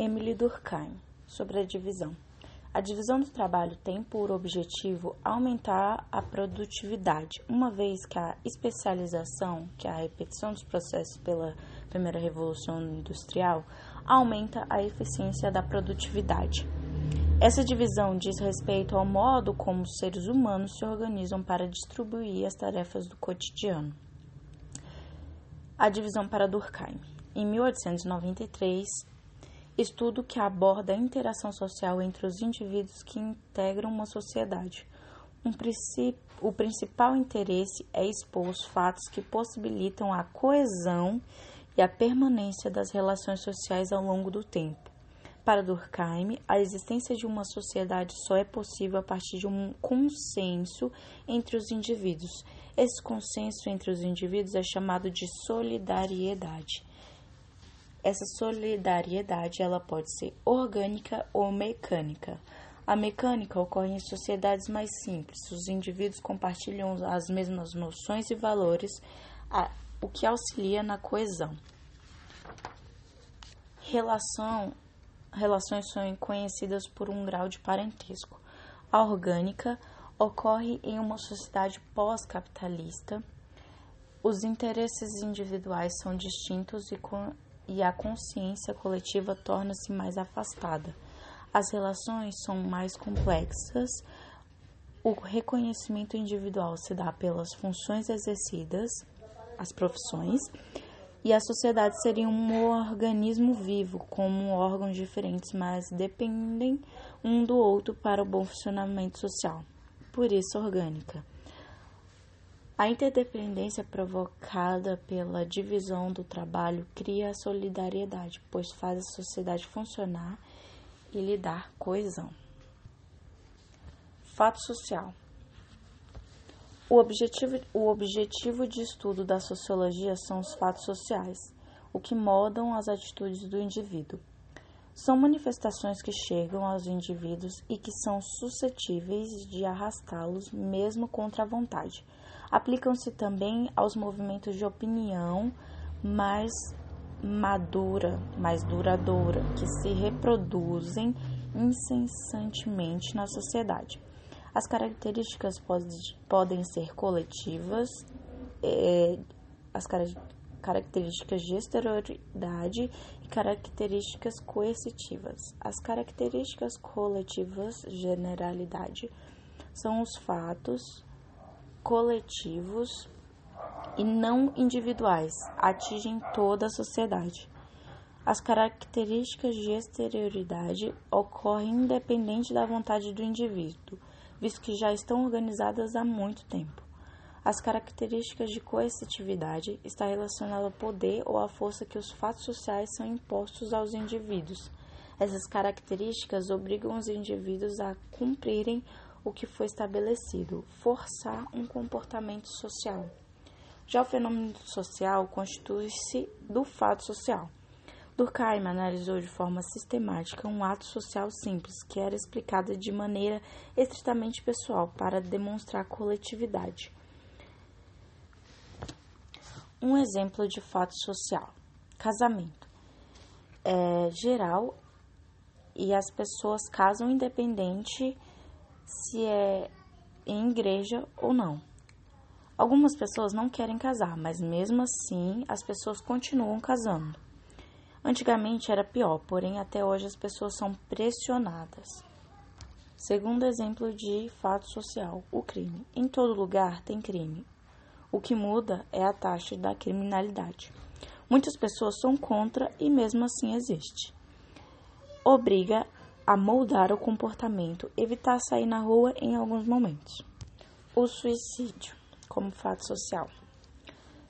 Emily Durkheim, sobre a divisão. A divisão do trabalho tem por objetivo aumentar a produtividade, uma vez que a especialização, que é a repetição dos processos pela primeira revolução industrial, aumenta a eficiência da produtividade. Essa divisão diz respeito ao modo como os seres humanos se organizam para distribuir as tarefas do cotidiano. A divisão para Durkheim. Em 1893, estudo que aborda a interação social entre os indivíduos que integram uma sociedade. Um o principal interesse é expor os fatos que possibilitam a coesão e a permanência das relações sociais ao longo do tempo. Para Durkheim, a existência de uma sociedade só é possível a partir de um consenso entre os indivíduos. Esse consenso entre os indivíduos é chamado de solidariedade. Essa solidariedade ela pode ser orgânica ou mecânica. A mecânica ocorre em sociedades mais simples. Os indivíduos compartilham as mesmas noções e valores, o que auxilia na coesão. Relação, relações são conhecidas por um grau de parentesco. A orgânica ocorre em uma sociedade pós-capitalista. Os interesses individuais são distintos e, e a consciência coletiva torna-se mais afastada. As relações são mais complexas. O reconhecimento individual se dá pelas funções exercidas, as profissões, e a sociedade seria um organismo vivo, como órgãos diferentes, mas dependem um do outro para o bom funcionamento social por isso orgânica. A interdependência provocada pela divisão do trabalho cria a solidariedade, pois faz a sociedade funcionar e lhe dar coesão. Fato social. O objetivo, o objetivo de estudo da sociologia são os fatos sociais, o que modam as atitudes do indivíduo. São manifestações que chegam aos indivíduos e que são suscetíveis de arrastá-los mesmo contra a vontade. Aplicam-se também aos movimentos de opinião mais madura, mais duradoura, que se reproduzem incessantemente na sociedade. As características pode, podem ser coletivas, é, as características características de exterioridade e características coercitivas. As características coletivas, generalidade, são os fatos coletivos e não individuais, atingem toda a sociedade. As características de exterioridade ocorrem independente da vontade do indivíduo, visto que já estão organizadas há muito tempo. As características de coercitividade está relacionada ao poder ou à força que os fatos sociais são impostos aos indivíduos. Essas características obrigam os indivíduos a cumprirem o que foi estabelecido, forçar um comportamento social. Já o fenômeno social constitui-se do fato social. Durkheim analisou de forma sistemática um ato social simples que era explicado de maneira estritamente pessoal para demonstrar coletividade. Um exemplo de fato social: casamento. É geral e as pessoas casam independente se é em igreja ou não. Algumas pessoas não querem casar, mas mesmo assim as pessoas continuam casando. Antigamente era pior, porém até hoje as pessoas são pressionadas. Segundo exemplo de fato social, o crime. Em todo lugar tem crime. O que muda é a taxa da criminalidade. Muitas pessoas são contra e mesmo assim existe. Obriga a moldar o comportamento, evitar sair na rua em alguns momentos. O suicídio como fato social.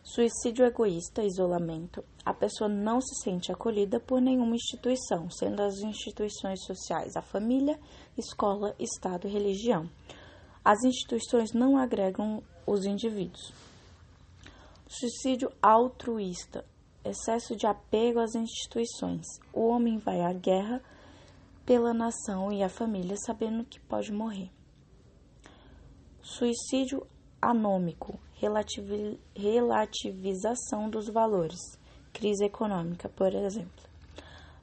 Suicídio egoísta, isolamento. A pessoa não se sente acolhida por nenhuma instituição, sendo as instituições sociais a família, escola, Estado e religião. As instituições não agregam os indivíduos. Suicídio altruísta, excesso de apego às instituições. O homem vai à guerra pela nação e a família sabendo que pode morrer. Suicídio anômico, relativização dos valores. Crise econômica, por exemplo.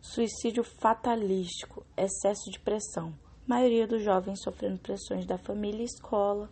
Suicídio fatalístico, excesso de pressão. maioria dos jovens sofrendo pressões da família e escola,